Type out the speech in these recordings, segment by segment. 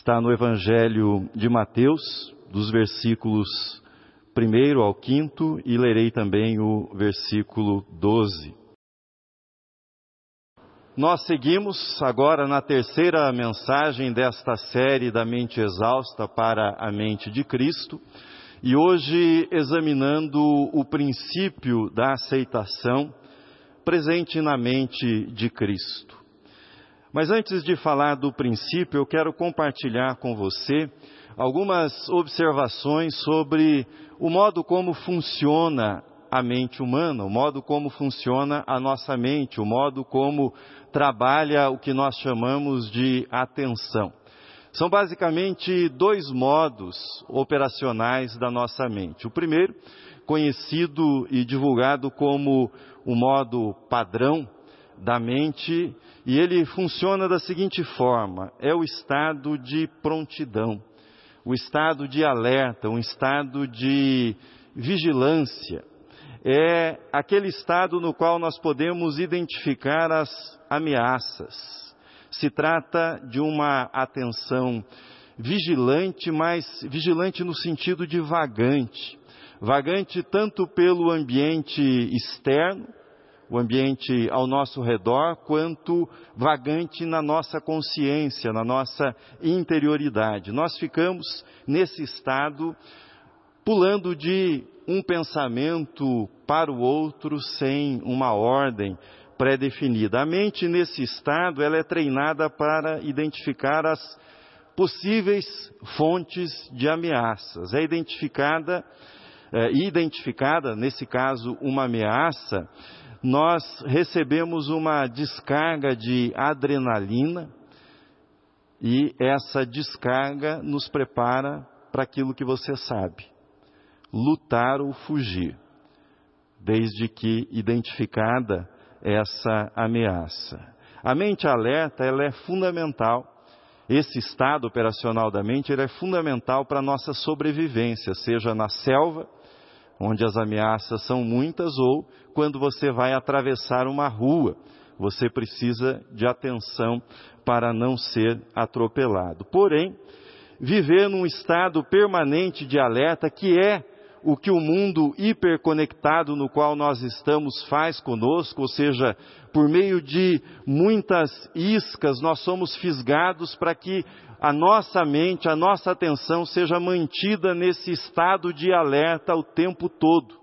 está no Evangelho de Mateus, dos versículos 1 ao 5 e lerei também o versículo 12. Nós seguimos agora na terceira mensagem desta série da mente exausta para a mente de Cristo e hoje examinando o princípio da aceitação presente na mente de Cristo. Mas antes de falar do princípio, eu quero compartilhar com você algumas observações sobre o modo como funciona a mente humana, o modo como funciona a nossa mente, o modo como trabalha o que nós chamamos de atenção. São basicamente dois modos operacionais da nossa mente. O primeiro, conhecido e divulgado como o modo padrão da mente, e ele funciona da seguinte forma: é o estado de prontidão, o estado de alerta, um estado de vigilância. É aquele estado no qual nós podemos identificar as ameaças. Se trata de uma atenção vigilante, mas vigilante no sentido de vagante. Vagante tanto pelo ambiente externo, o ambiente ao nosso redor, quanto vagante na nossa consciência, na nossa interioridade. Nós ficamos nesse estado pulando de um pensamento para o outro sem uma ordem pré-definida. A mente nesse estado, ela é treinada para identificar as possíveis fontes de ameaças. É identificada, é, identificada, nesse caso, uma ameaça, nós recebemos uma descarga de adrenalina e essa descarga nos prepara para aquilo que você sabe: lutar ou fugir, desde que identificada essa ameaça. A mente alerta ela é fundamental. Esse estado operacional da mente ele é fundamental para a nossa sobrevivência, seja na selva, onde as ameaças são muitas, ou quando você vai atravessar uma rua. Você precisa de atenção para não ser atropelado. Porém, viver num estado permanente de alerta, que é o que o mundo hiperconectado no qual nós estamos faz conosco, ou seja, por meio de muitas iscas, nós somos fisgados para que a nossa mente, a nossa atenção seja mantida nesse estado de alerta o tempo todo.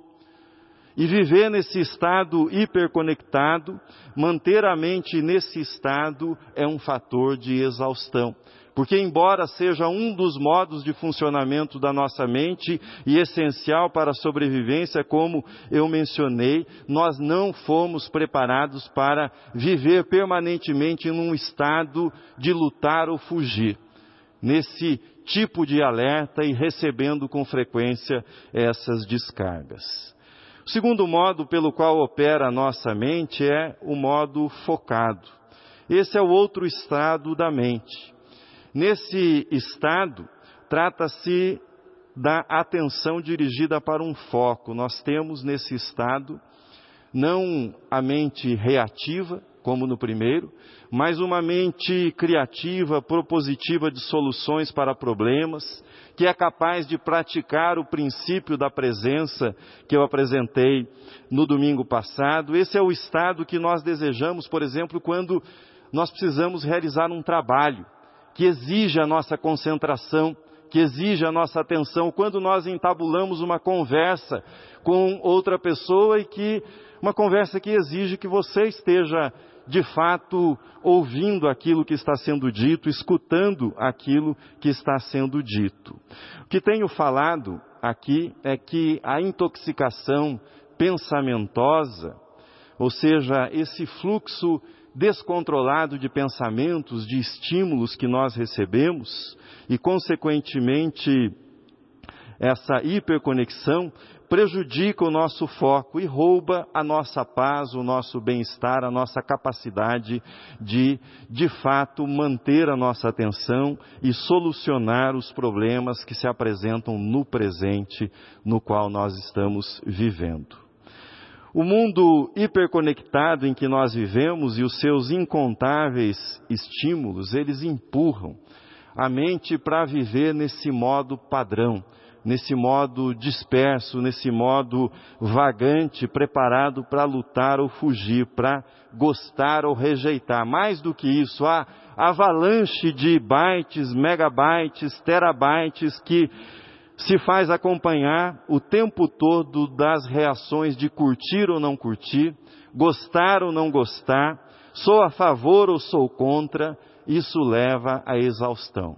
E viver nesse estado hiperconectado, manter a mente nesse estado é um fator de exaustão. Porque, embora seja um dos modos de funcionamento da nossa mente e essencial para a sobrevivência, como eu mencionei, nós não fomos preparados para viver permanentemente num estado de lutar ou fugir. Nesse tipo de alerta e recebendo com frequência essas descargas. O segundo modo pelo qual opera a nossa mente é o modo focado. Esse é o outro estado da mente. Nesse estado, trata-se da atenção dirigida para um foco. Nós temos nesse estado não a mente reativa, como no primeiro, mas uma mente criativa, propositiva de soluções para problemas, que é capaz de praticar o princípio da presença que eu apresentei no domingo passado. Esse é o estado que nós desejamos, por exemplo, quando nós precisamos realizar um trabalho que exige a nossa concentração, que exige a nossa atenção, quando nós entabulamos uma conversa com outra pessoa e que uma conversa que exige que você esteja de fato ouvindo aquilo que está sendo dito, escutando aquilo que está sendo dito. O que tenho falado aqui é que a intoxicação pensamentosa, ou seja, esse fluxo descontrolado de pensamentos, de estímulos que nós recebemos e, consequentemente, essa hiperconexão prejudica o nosso foco e rouba a nossa paz, o nosso bem-estar, a nossa capacidade de, de fato, manter a nossa atenção e solucionar os problemas que se apresentam no presente no qual nós estamos vivendo. O mundo hiperconectado em que nós vivemos e os seus incontáveis estímulos, eles empurram a mente para viver nesse modo padrão, nesse modo disperso, nesse modo vagante, preparado para lutar ou fugir, para gostar ou rejeitar. Mais do que isso, há avalanche de bytes, megabytes, terabytes que se faz acompanhar o tempo todo das reações de curtir ou não curtir, gostar ou não gostar, sou a favor ou sou contra, isso leva à exaustão.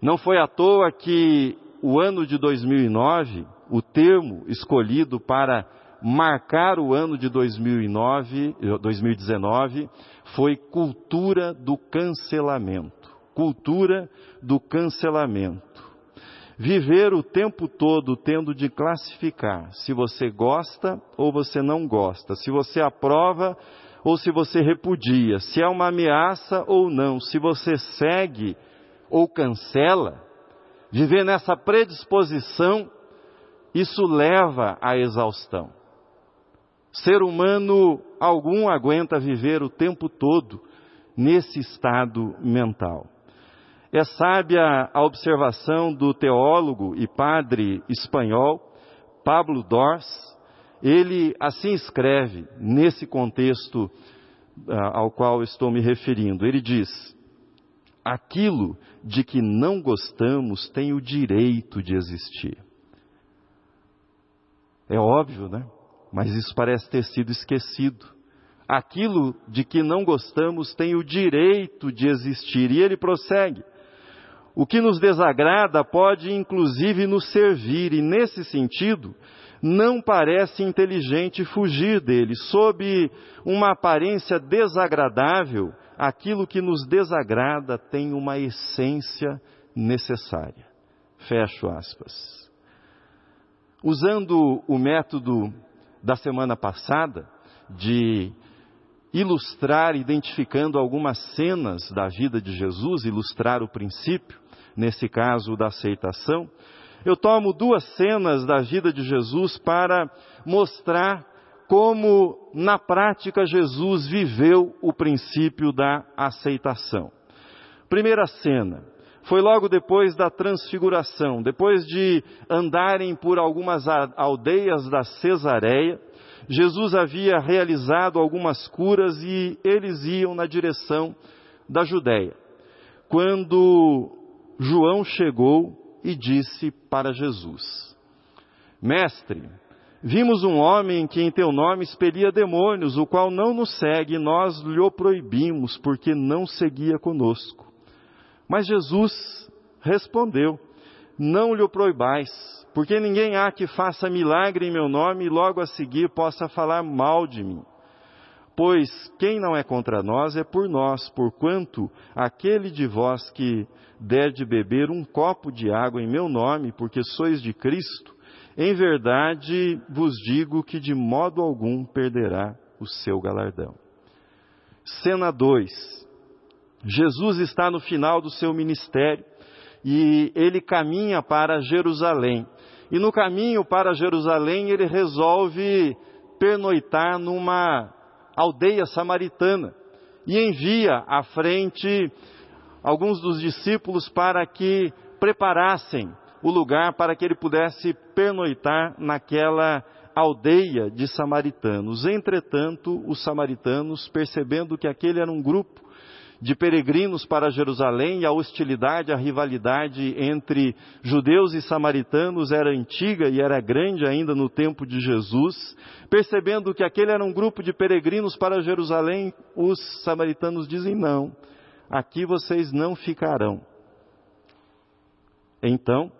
Não foi à toa que o ano de 2009, o termo escolhido para marcar o ano de 2009, 2019 foi cultura do cancelamento. Cultura do cancelamento. Viver o tempo todo tendo de classificar se você gosta ou você não gosta, se você aprova ou se você repudia, se é uma ameaça ou não, se você segue ou cancela, viver nessa predisposição, isso leva à exaustão. Ser humano algum aguenta viver o tempo todo nesse estado mental. É sábia a observação do teólogo e padre espanhol Pablo Dors. Ele assim escreve nesse contexto uh, ao qual estou me referindo. Ele diz: aquilo de que não gostamos tem o direito de existir. É óbvio, né? Mas isso parece ter sido esquecido. Aquilo de que não gostamos tem o direito de existir. E ele prossegue. O que nos desagrada pode inclusive nos servir, e nesse sentido, não parece inteligente fugir dele. Sob uma aparência desagradável, aquilo que nos desagrada tem uma essência necessária. Fecho aspas. Usando o método da semana passada, de ilustrar, identificando algumas cenas da vida de Jesus, ilustrar o princípio, nesse caso da aceitação, eu tomo duas cenas da vida de Jesus para mostrar como, na prática, Jesus viveu o princípio da aceitação. Primeira cena, foi logo depois da transfiguração, depois de andarem por algumas aldeias da Cesareia, Jesus havia realizado algumas curas e eles iam na direção da Judéia. Quando João chegou e disse para Jesus: Mestre, vimos um homem que em teu nome expelia demônios, o qual não nos segue, e nós lhe o proibimos, porque não seguia conosco. Mas Jesus respondeu: Não lhe proibais, porque ninguém há que faça milagre em meu nome e logo a seguir possa falar mal de mim. Pois quem não é contra nós é por nós, porquanto aquele de vós que der de beber um copo de água em meu nome, porque sois de Cristo, em verdade vos digo que de modo algum perderá o seu galardão. Cena 2 Jesus está no final do seu ministério e ele caminha para Jerusalém. E no caminho para Jerusalém ele resolve pernoitar numa aldeia samaritana e envia à frente alguns dos discípulos para que preparassem o lugar para que ele pudesse pernoitar naquela aldeia de samaritanos. Entretanto, os samaritanos, percebendo que aquele era um grupo de peregrinos para Jerusalém e a hostilidade, a rivalidade entre judeus e samaritanos era antiga e era grande ainda no tempo de Jesus. Percebendo que aquele era um grupo de peregrinos para Jerusalém, os samaritanos dizem: não, aqui vocês não ficarão. Então,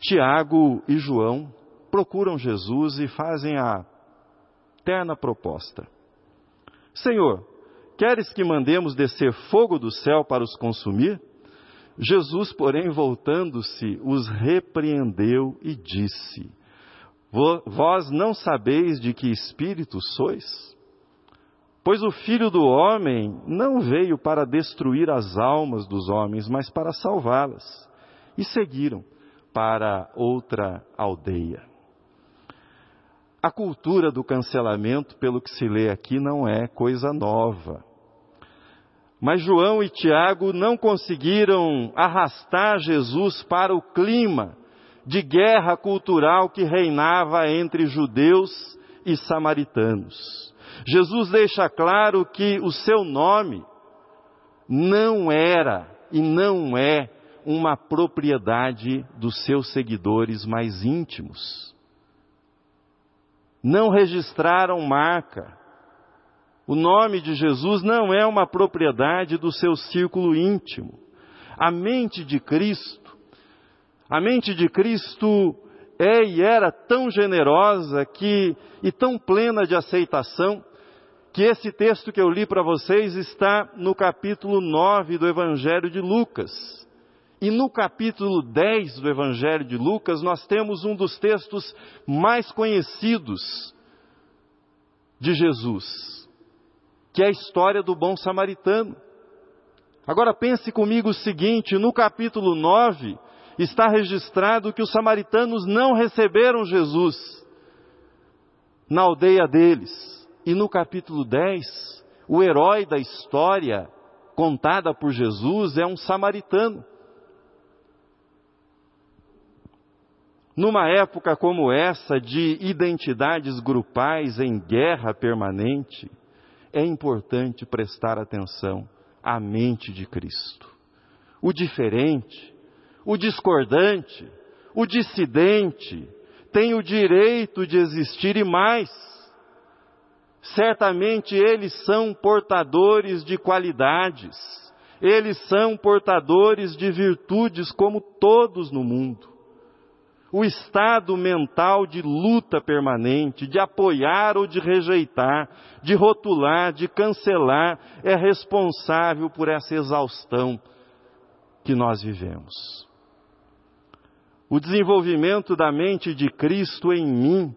Tiago e João procuram Jesus e fazem a terna proposta: Senhor, Queres que mandemos descer fogo do céu para os consumir? Jesus, porém, voltando-se, os repreendeu e disse: Vós não sabeis de que espírito sois? Pois o filho do homem não veio para destruir as almas dos homens, mas para salvá-las. E seguiram para outra aldeia. A cultura do cancelamento, pelo que se lê aqui, não é coisa nova. Mas João e Tiago não conseguiram arrastar Jesus para o clima de guerra cultural que reinava entre judeus e samaritanos. Jesus deixa claro que o seu nome não era e não é uma propriedade dos seus seguidores mais íntimos. Não registraram marca. O nome de Jesus não é uma propriedade do seu círculo íntimo. A mente de Cristo, a mente de Cristo é e era tão generosa que e tão plena de aceitação que esse texto que eu li para vocês está no capítulo 9 do Evangelho de Lucas. E no capítulo 10 do Evangelho de Lucas, nós temos um dos textos mais conhecidos de Jesus, que é a história do bom samaritano. Agora pense comigo o seguinte: no capítulo 9 está registrado que os samaritanos não receberam Jesus na aldeia deles. E no capítulo 10, o herói da história contada por Jesus é um samaritano. Numa época como essa, de identidades grupais em guerra permanente, é importante prestar atenção à mente de Cristo. O diferente, o discordante, o dissidente tem o direito de existir e mais certamente eles são portadores de qualidades, eles são portadores de virtudes como todos no mundo. O estado mental de luta permanente, de apoiar ou de rejeitar, de rotular, de cancelar, é responsável por essa exaustão que nós vivemos. O desenvolvimento da mente de Cristo em mim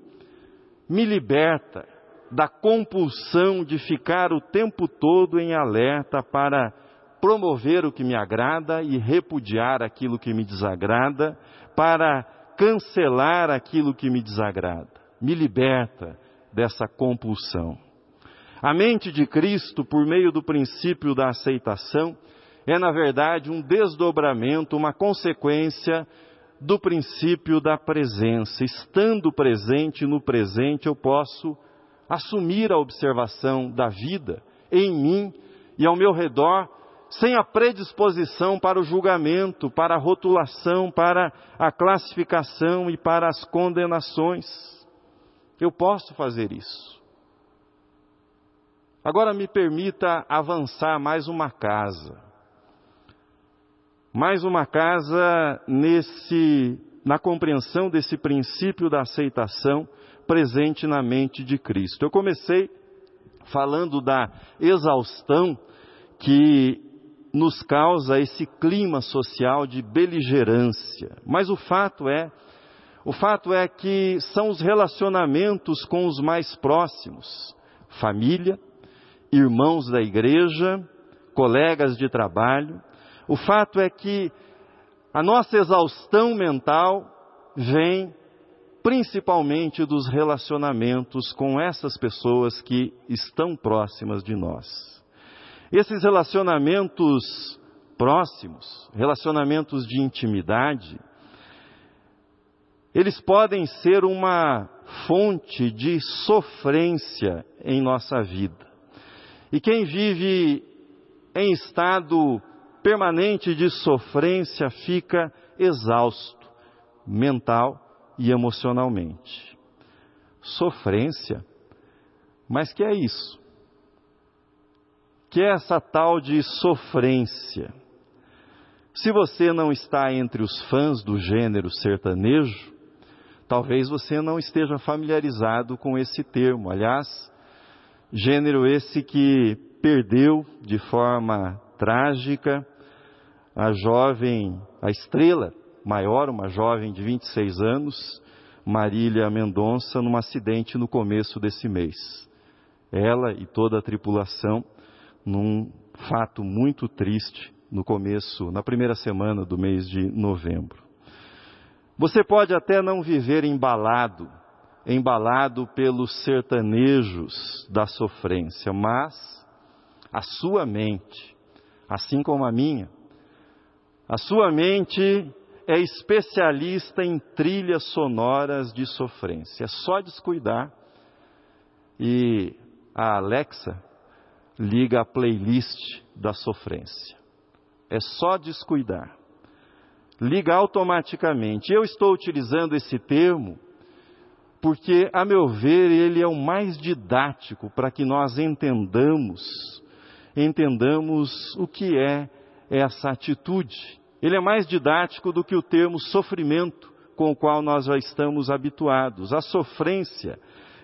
me liberta da compulsão de ficar o tempo todo em alerta para promover o que me agrada e repudiar aquilo que me desagrada, para cancelar aquilo que me desagrada. Me liberta dessa compulsão. A mente de Cristo, por meio do princípio da aceitação, é na verdade um desdobramento, uma consequência do princípio da presença. Estando presente no presente, eu posso assumir a observação da vida em mim e ao meu redor, sem a predisposição para o julgamento, para a rotulação, para a classificação e para as condenações. Eu posso fazer isso. Agora me permita avançar mais uma casa. Mais uma casa nesse na compreensão desse princípio da aceitação presente na mente de Cristo. Eu comecei falando da exaustão que nos causa esse clima social de beligerância. Mas o fato é, o fato é que são os relacionamentos com os mais próximos, família, irmãos da igreja, colegas de trabalho. O fato é que a nossa exaustão mental vem principalmente dos relacionamentos com essas pessoas que estão próximas de nós. Esses relacionamentos próximos, relacionamentos de intimidade, eles podem ser uma fonte de sofrência em nossa vida. E quem vive em estado permanente de sofrência fica exausto mental e emocionalmente. Sofrência. Mas que é isso? Que é essa tal de sofrência? Se você não está entre os fãs do gênero sertanejo, talvez você não esteja familiarizado com esse termo. Aliás, gênero esse que perdeu de forma trágica a jovem, a estrela maior, uma jovem de 26 anos, Marília Mendonça, num acidente no começo desse mês. Ela e toda a tripulação, num fato muito triste no começo, na primeira semana do mês de novembro. Você pode até não viver embalado, embalado pelos sertanejos da sofrência, mas a sua mente, assim como a minha. A sua mente é especialista em trilhas sonoras de sofrência. É só descuidar e a Alexa liga a playlist da sofrência. É só descuidar. Liga automaticamente. Eu estou utilizando esse termo porque, a meu ver, ele é o mais didático para que nós entendamos, entendamos o que é essa atitude. Ele é mais didático do que o termo sofrimento, com o qual nós já estamos habituados. A sofrência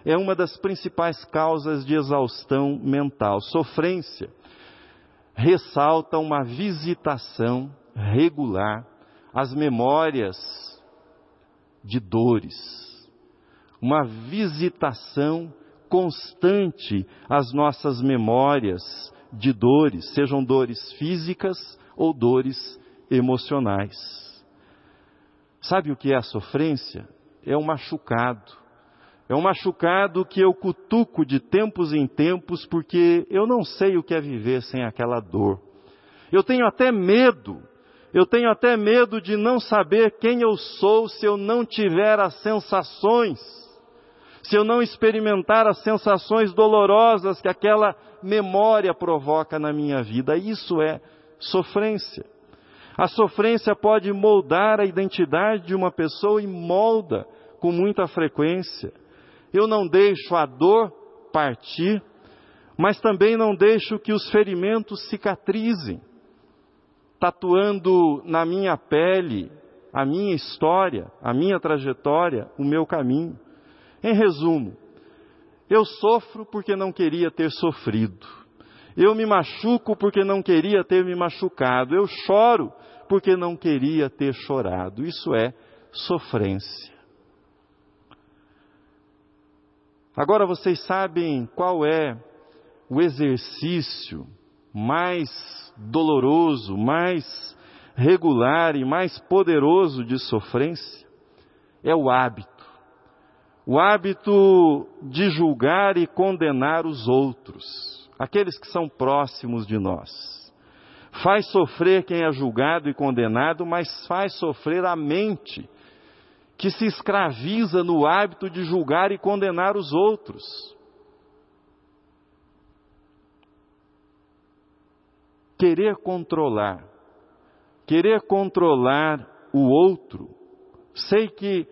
é uma das principais causas de exaustão mental. Sofrência ressalta uma visitação regular às memórias de dores uma visitação constante às nossas memórias de dores, sejam dores físicas ou dores emocionais. Sabe o que é a sofrência? É um machucado. É um machucado que eu cutuco de tempos em tempos porque eu não sei o que é viver sem aquela dor. Eu tenho até medo eu tenho até medo de não saber quem eu sou se eu não tiver as sensações se eu não experimentar as sensações dolorosas que aquela memória provoca na minha vida. Isso é sofrência. A sofrência pode moldar a identidade de uma pessoa e molda com muita frequência. Eu não deixo a dor partir, mas também não deixo que os ferimentos cicatrizem, tatuando na minha pele a minha história, a minha trajetória, o meu caminho. Em resumo, eu sofro porque não queria ter sofrido. Eu me machuco porque não queria ter me machucado. Eu choro porque não queria ter chorado. Isso é sofrência. Agora vocês sabem qual é o exercício mais doloroso, mais regular e mais poderoso de sofrência? É o hábito o hábito de julgar e condenar os outros, aqueles que são próximos de nós. Faz sofrer quem é julgado e condenado, mas faz sofrer a mente, que se escraviza no hábito de julgar e condenar os outros. Querer controlar, querer controlar o outro, sei que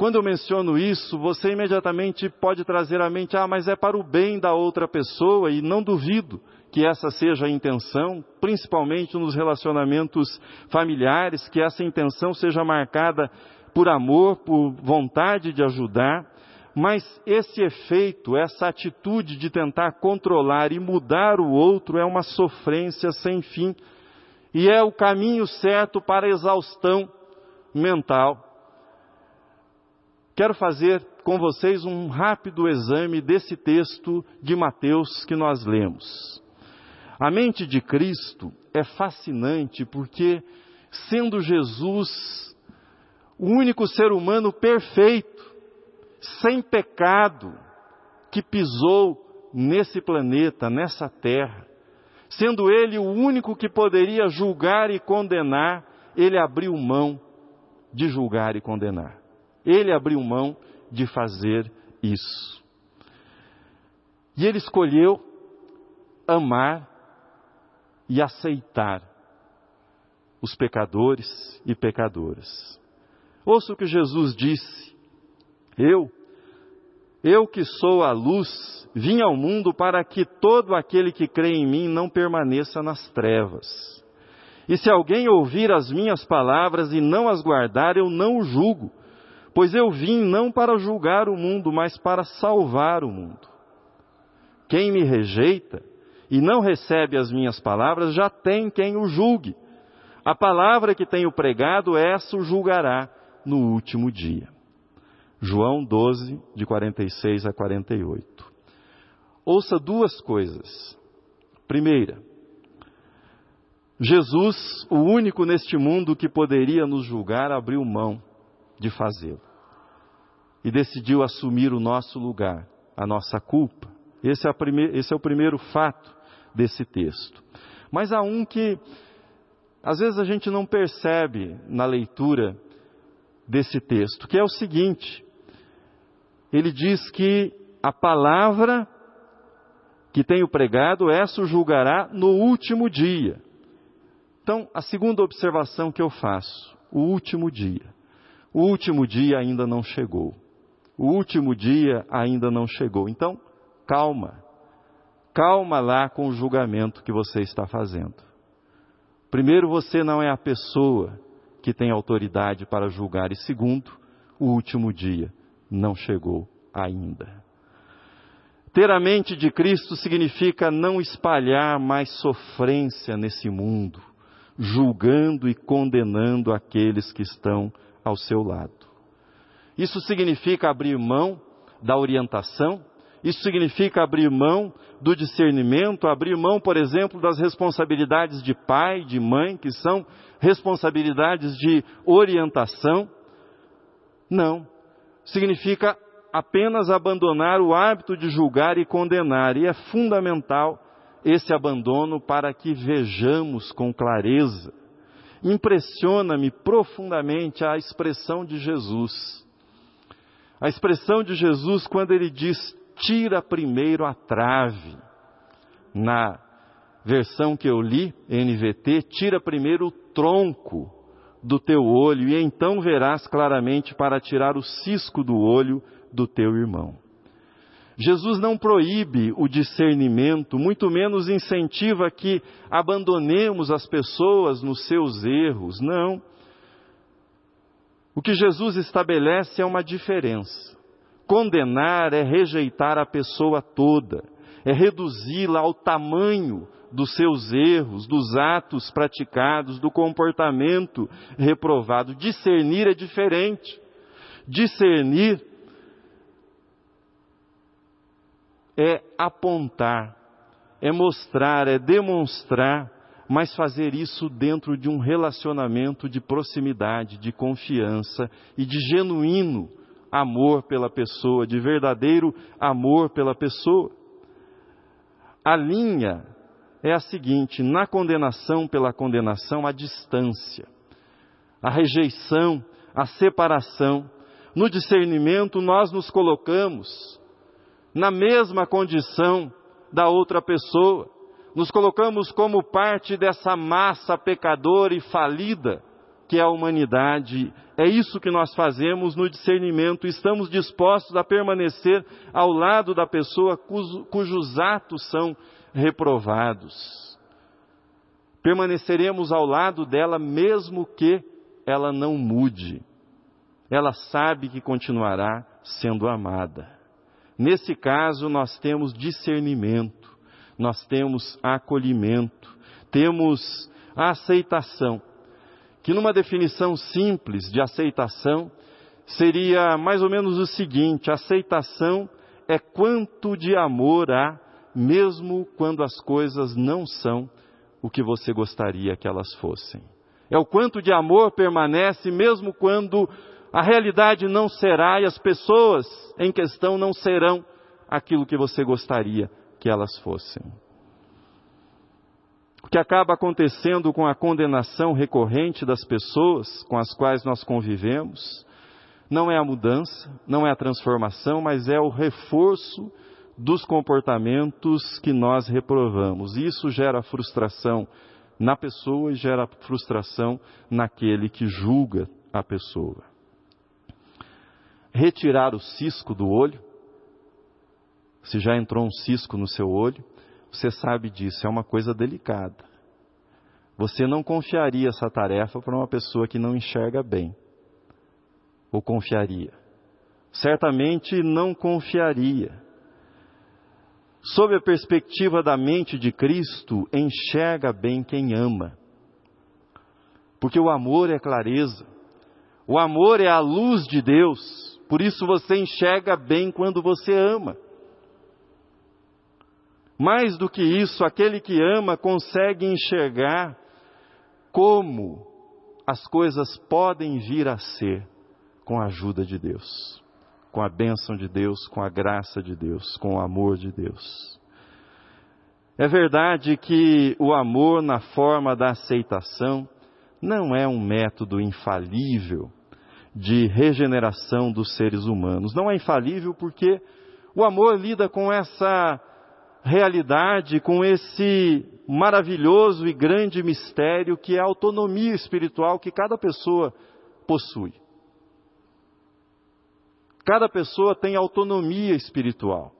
quando eu menciono isso, você imediatamente pode trazer à mente, ah, mas é para o bem da outra pessoa, e não duvido que essa seja a intenção, principalmente nos relacionamentos familiares, que essa intenção seja marcada por amor, por vontade de ajudar, mas esse efeito, essa atitude de tentar controlar e mudar o outro é uma sofrência sem fim, e é o caminho certo para a exaustão mental. Quero fazer com vocês um rápido exame desse texto de Mateus que nós lemos. A mente de Cristo é fascinante porque, sendo Jesus o único ser humano perfeito, sem pecado, que pisou nesse planeta, nessa terra, sendo ele o único que poderia julgar e condenar, ele abriu mão de julgar e condenar. Ele abriu mão de fazer isso. E ele escolheu amar e aceitar os pecadores e pecadoras. Ouça o que Jesus disse: Eu, eu que sou a luz, vim ao mundo para que todo aquele que crê em mim não permaneça nas trevas. E se alguém ouvir as minhas palavras e não as guardar, eu não o julgo, Pois eu vim não para julgar o mundo, mas para salvar o mundo. Quem me rejeita e não recebe as minhas palavras, já tem quem o julgue. A palavra que tenho pregado, essa o julgará no último dia. João 12, de 46 a 48. Ouça duas coisas. Primeira, Jesus, o único neste mundo que poderia nos julgar, abriu mão de fazê-lo. E decidiu assumir o nosso lugar, a nossa culpa. Esse é, esse é o primeiro fato desse texto. Mas há um que às vezes a gente não percebe na leitura desse texto, que é o seguinte: ele diz que a palavra que tenho pregado, essa o julgará no último dia. Então, a segunda observação que eu faço, o último dia. O último dia ainda não chegou. O último dia ainda não chegou. Então, calma. Calma lá com o julgamento que você está fazendo. Primeiro, você não é a pessoa que tem autoridade para julgar. E segundo, o último dia não chegou ainda. Ter a mente de Cristo significa não espalhar mais sofrência nesse mundo, julgando e condenando aqueles que estão ao seu lado. Isso significa abrir mão da orientação, isso significa abrir mão do discernimento, abrir mão, por exemplo, das responsabilidades de pai, de mãe, que são responsabilidades de orientação. Não. Significa apenas abandonar o hábito de julgar e condenar, e é fundamental esse abandono para que vejamos com clareza. Impressiona-me profundamente a expressão de Jesus. A expressão de Jesus quando ele diz: tira primeiro a trave. Na versão que eu li, NVT, tira primeiro o tronco do teu olho, e então verás claramente para tirar o cisco do olho do teu irmão. Jesus não proíbe o discernimento, muito menos incentiva que abandonemos as pessoas nos seus erros, não. O que Jesus estabelece é uma diferença. Condenar é rejeitar a pessoa toda, é reduzi-la ao tamanho dos seus erros, dos atos praticados, do comportamento reprovado. Discernir é diferente. Discernir é apontar, é mostrar, é demonstrar, mas fazer isso dentro de um relacionamento de proximidade, de confiança e de genuíno amor pela pessoa, de verdadeiro amor pela pessoa. A linha é a seguinte: na condenação pela condenação, a distância, a rejeição, a separação. No discernimento, nós nos colocamos na mesma condição da outra pessoa. Nos colocamos como parte dessa massa pecadora e falida que é a humanidade. É isso que nós fazemos no discernimento. Estamos dispostos a permanecer ao lado da pessoa cujos atos são reprovados. Permaneceremos ao lado dela mesmo que ela não mude. Ela sabe que continuará sendo amada. Nesse caso, nós temos discernimento, nós temos acolhimento, temos aceitação, que numa definição simples de aceitação, seria mais ou menos o seguinte: aceitação é quanto de amor há, mesmo quando as coisas não são o que você gostaria que elas fossem. É o quanto de amor permanece mesmo quando a realidade não será e as pessoas em questão não serão aquilo que você gostaria que elas fossem. Que acaba acontecendo com a condenação recorrente das pessoas com as quais nós convivemos não é a mudança, não é a transformação, mas é o reforço dos comportamentos que nós reprovamos. Isso gera frustração na pessoa e gera frustração naquele que julga a pessoa retirar o cisco do olho. Se já entrou um cisco no seu olho, você sabe disso, é uma coisa delicada. Você não confiaria essa tarefa para uma pessoa que não enxerga bem. Ou confiaria? Certamente não confiaria. Sob a perspectiva da mente de Cristo, enxerga bem quem ama. Porque o amor é clareza. O amor é a luz de Deus. Por isso você enxerga bem quando você ama. Mais do que isso, aquele que ama consegue enxergar como as coisas podem vir a ser com a ajuda de Deus, com a bênção de Deus, com a graça de Deus, com o amor de Deus. É verdade que o amor na forma da aceitação não é um método infalível de regeneração dos seres humanos. Não é infalível porque o amor lida com essa realidade, com esse maravilhoso e grande mistério que é a autonomia espiritual que cada pessoa possui. Cada pessoa tem autonomia espiritual.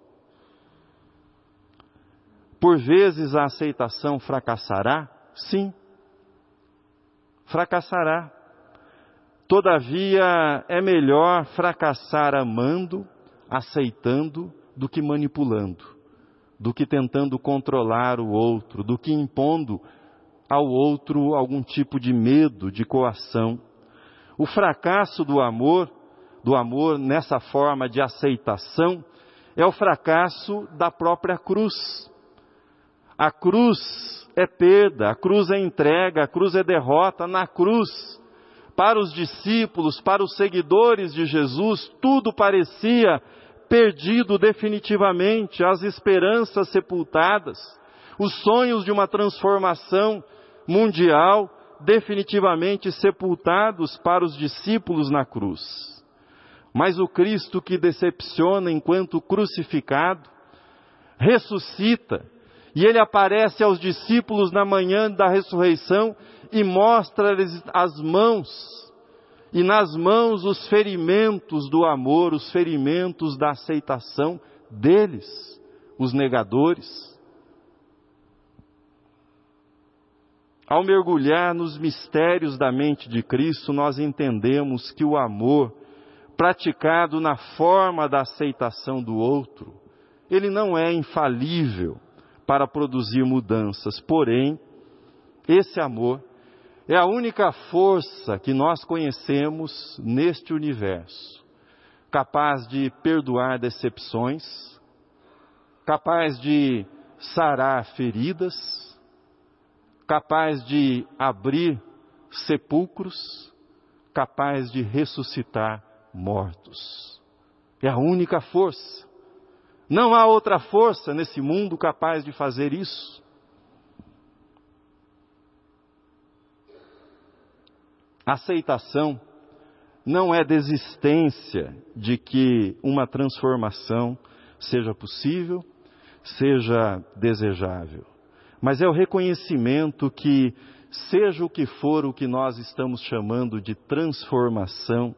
Por vezes a aceitação fracassará? Sim. Fracassará. Todavia, é melhor fracassar amando, aceitando, do que manipulando, do que tentando controlar o outro, do que impondo ao outro algum tipo de medo, de coação. O fracasso do amor, do amor nessa forma de aceitação, é o fracasso da própria cruz. A cruz é perda, a cruz é entrega, a cruz é derrota. Na cruz, para os discípulos, para os seguidores de Jesus, tudo parecia perdido definitivamente, as esperanças sepultadas, os sonhos de uma transformação mundial definitivamente sepultados para os discípulos na cruz. Mas o Cristo que decepciona enquanto crucificado, ressuscita, e ele aparece aos discípulos na manhã da ressurreição e mostra-lhes as mãos, e nas mãos os ferimentos do amor, os ferimentos da aceitação deles, os negadores. Ao mergulhar nos mistérios da mente de Cristo, nós entendemos que o amor, praticado na forma da aceitação do outro, ele não é infalível para produzir mudanças, porém, esse amor é a única força que nós conhecemos neste universo, capaz de perdoar decepções, capaz de sarar feridas, capaz de abrir sepulcros, capaz de ressuscitar mortos. É a única força. Não há outra força nesse mundo capaz de fazer isso. Aceitação não é desistência de que uma transformação seja possível, seja desejável, mas é o reconhecimento que, seja o que for o que nós estamos chamando de transformação,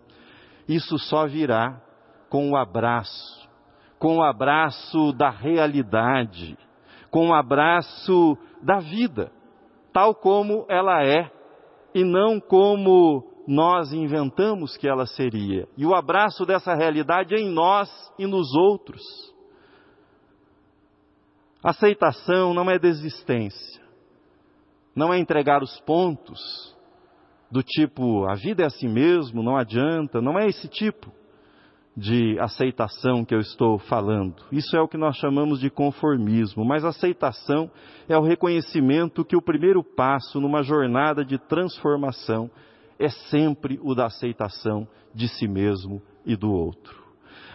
isso só virá com o abraço com o abraço da realidade, com o abraço da vida, tal como ela é, e não como nós inventamos que ela seria. E o abraço dessa realidade é em nós e nos outros. Aceitação não é desistência, não é entregar os pontos do tipo a vida é assim mesmo, não adianta, não é esse tipo de aceitação que eu estou falando. Isso é o que nós chamamos de conformismo, mas aceitação é o reconhecimento que o primeiro passo numa jornada de transformação é sempre o da aceitação de si mesmo e do outro.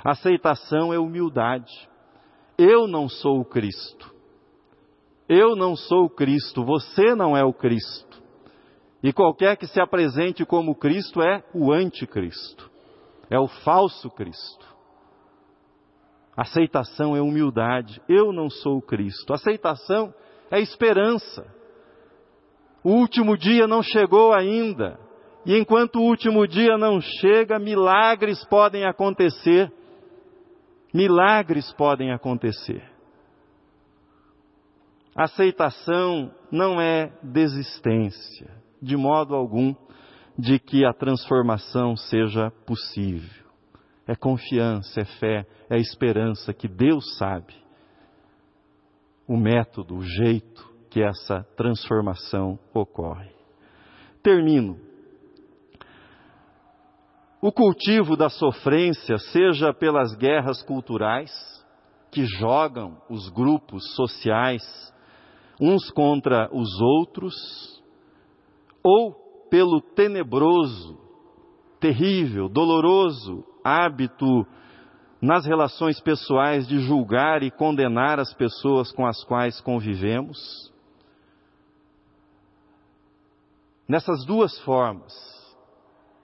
Aceitação é humildade. Eu não sou o Cristo. Eu não sou o Cristo, você não é o Cristo. E qualquer que se apresente como Cristo é o anticristo é o falso Cristo. Aceitação é humildade. Eu não sou o Cristo. Aceitação é esperança. O último dia não chegou ainda. E enquanto o último dia não chega, milagres podem acontecer. Milagres podem acontecer. Aceitação não é desistência, de modo algum de que a transformação seja possível. É confiança, é fé, é esperança que Deus sabe o método, o jeito que essa transformação ocorre. Termino. O cultivo da sofrência, seja pelas guerras culturais, que jogam os grupos sociais uns contra os outros, ou pelo tenebroso, terrível, doloroso hábito nas relações pessoais de julgar e condenar as pessoas com as quais convivemos. Nessas duas formas,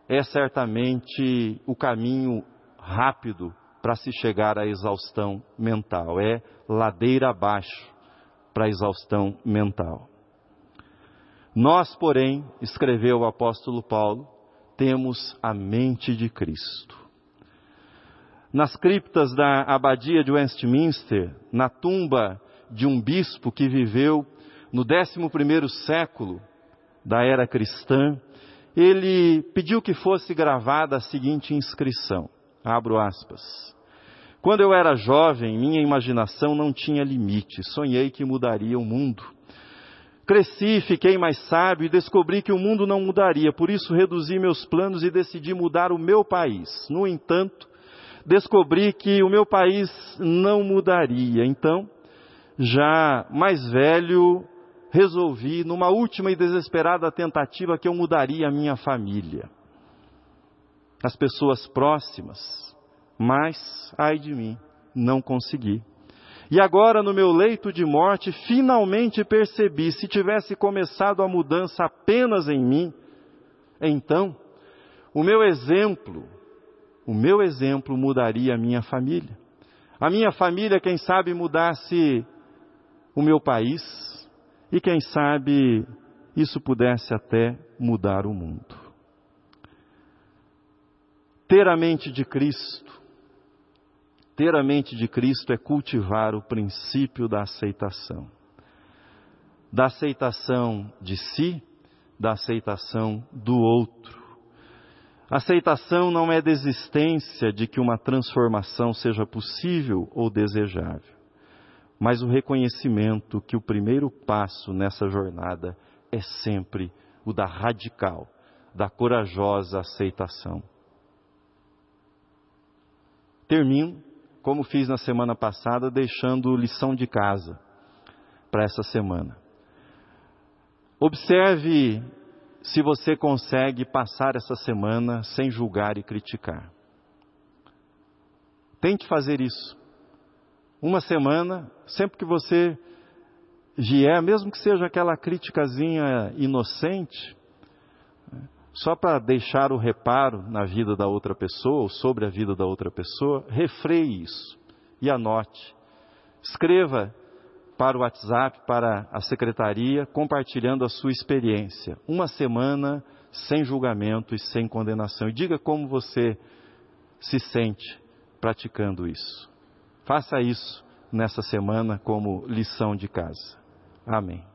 é certamente o caminho rápido para se chegar à exaustão mental, é ladeira abaixo para a exaustão mental. Nós, porém, escreveu o apóstolo Paulo, temos a mente de Cristo. Nas criptas da abadia de Westminster, na tumba de um bispo que viveu no 11 século da era cristã, ele pediu que fosse gravada a seguinte inscrição, abro aspas, quando eu era jovem, minha imaginação não tinha limite, sonhei que mudaria o mundo. Cresci, fiquei mais sábio e descobri que o mundo não mudaria, por isso reduzi meus planos e decidi mudar o meu país. No entanto, descobri que o meu país não mudaria. Então, já mais velho, resolvi, numa última e desesperada tentativa, que eu mudaria a minha família. As pessoas próximas, mas, ai de mim, não consegui. E agora, no meu leito de morte, finalmente percebi: se tivesse começado a mudança apenas em mim, então, o meu exemplo, o meu exemplo mudaria a minha família. A minha família, quem sabe, mudasse o meu país, e quem sabe isso pudesse até mudar o mundo. Ter a mente de Cristo ter a mente de Cristo é cultivar o princípio da aceitação. Da aceitação de si, da aceitação do outro. Aceitação não é desistência de que uma transformação seja possível ou desejável, mas o reconhecimento que o primeiro passo nessa jornada é sempre o da radical, da corajosa aceitação. Termino como fiz na semana passada, deixando lição de casa para essa semana. Observe se você consegue passar essa semana sem julgar e criticar. Tente fazer isso. Uma semana, sempre que você vier, mesmo que seja aquela criticazinha inocente, só para deixar o reparo na vida da outra pessoa, ou sobre a vida da outra pessoa, refreie isso e anote. Escreva para o WhatsApp, para a secretaria, compartilhando a sua experiência. Uma semana sem julgamento e sem condenação. E diga como você se sente praticando isso. Faça isso nessa semana como lição de casa. Amém.